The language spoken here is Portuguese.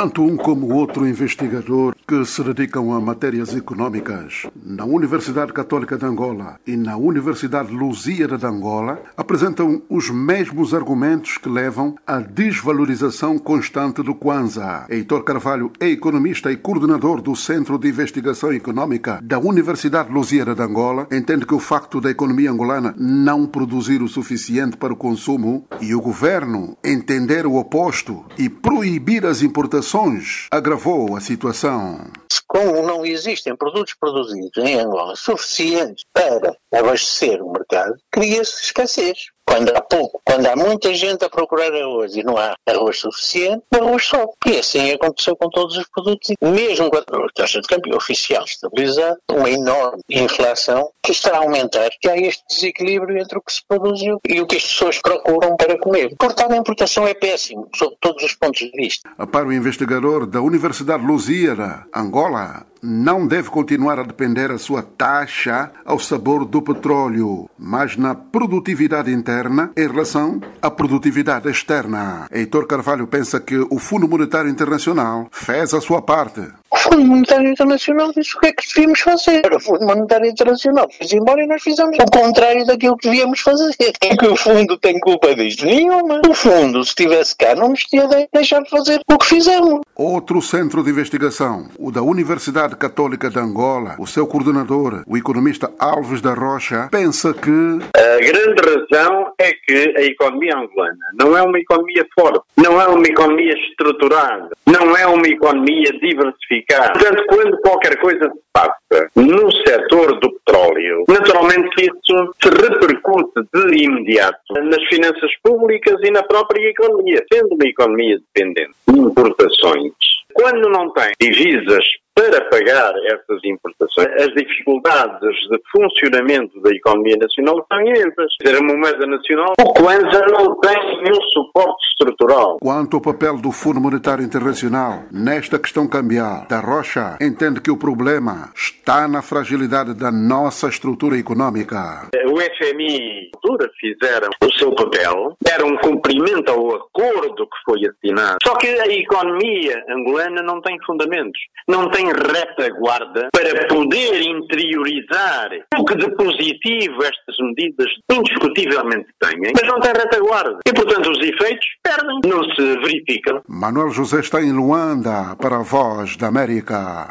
Tanto um como o outro investigador que se dedicam a matérias econômicas na Universidade Católica de Angola e na Universidade Lusíada de Angola apresentam os mesmos argumentos que levam à desvalorização constante do Kwanza. Heitor Carvalho é economista e coordenador do Centro de Investigação Econômica da Universidade Lusíada de Angola. Entende que o facto da economia angolana não produzir o suficiente para o consumo e o governo entender o oposto e proibir as importações agravou a situação. Como não existem produtos produzidos em Angola suficientes para abastecer o mercado, cria-se escassez. Quando há pouco, quando há muita gente a procurar arroz e não há arroz suficiente, o arroz sobe. E assim aconteceu com todos os produtos. Mesmo com a taxa de câmbio oficial estabilizada, uma enorme inflação que está a aumentar, que há este desequilíbrio entre o que se produz e o que as pessoas procuram para comer. Cortar a importação é péssimo, sob todos os pontos de vista. Para o investigador da Universidade Lusíada, Angola, não deve continuar a depender a sua taxa ao sabor do petróleo, mas na produtividade interna em relação à produtividade externa. Heitor Carvalho pensa que o Fundo Monetário Internacional fez a sua parte. O Fundo Monetário Internacional disse o que é que devíamos fazer. O Fundo Monetário Internacional fez embora e nós fizemos o contrário daquilo que devíamos fazer. É que o Fundo tem culpa disto? Nenhuma. O Fundo, se estivesse cá, não nos tinha deixado de fazer o que fizemos. Outro centro de investigação, o da Universidade Católica de Angola, o seu coordenador, o economista Alves da Rocha, pensa que. A grande razão é que a economia angolana não é uma economia forte, não é uma economia estruturada, não é uma economia diversificada Portanto, quando qualquer coisa se passa no setor do petróleo, naturalmente isso se repercute de imediato nas finanças públicas e na própria economia, sendo uma economia dependente de importações. Quando não tem divisas para pagar essas importações. As dificuldades de funcionamento da economia nacional são imensas. A moeda nacional, o Kwanza não tem nenhum suporte estrutural. Quanto ao papel do Fundo Monetário Internacional nesta questão cambial, da Rocha entende que o problema está na fragilidade da nossa estrutura econômica. O FMI fizeram o seu papel, deram um cumprimento ao acordo que foi assinado. Só que a economia angolana não tem fundamentos, não tem retaguarda para poder interiorizar o que de positivo estas medidas indiscutivelmente têm, mas não tem retaguarda. E, portanto, os efeitos perdem, não se verificam. Manuel José está em Luanda para a Voz da América.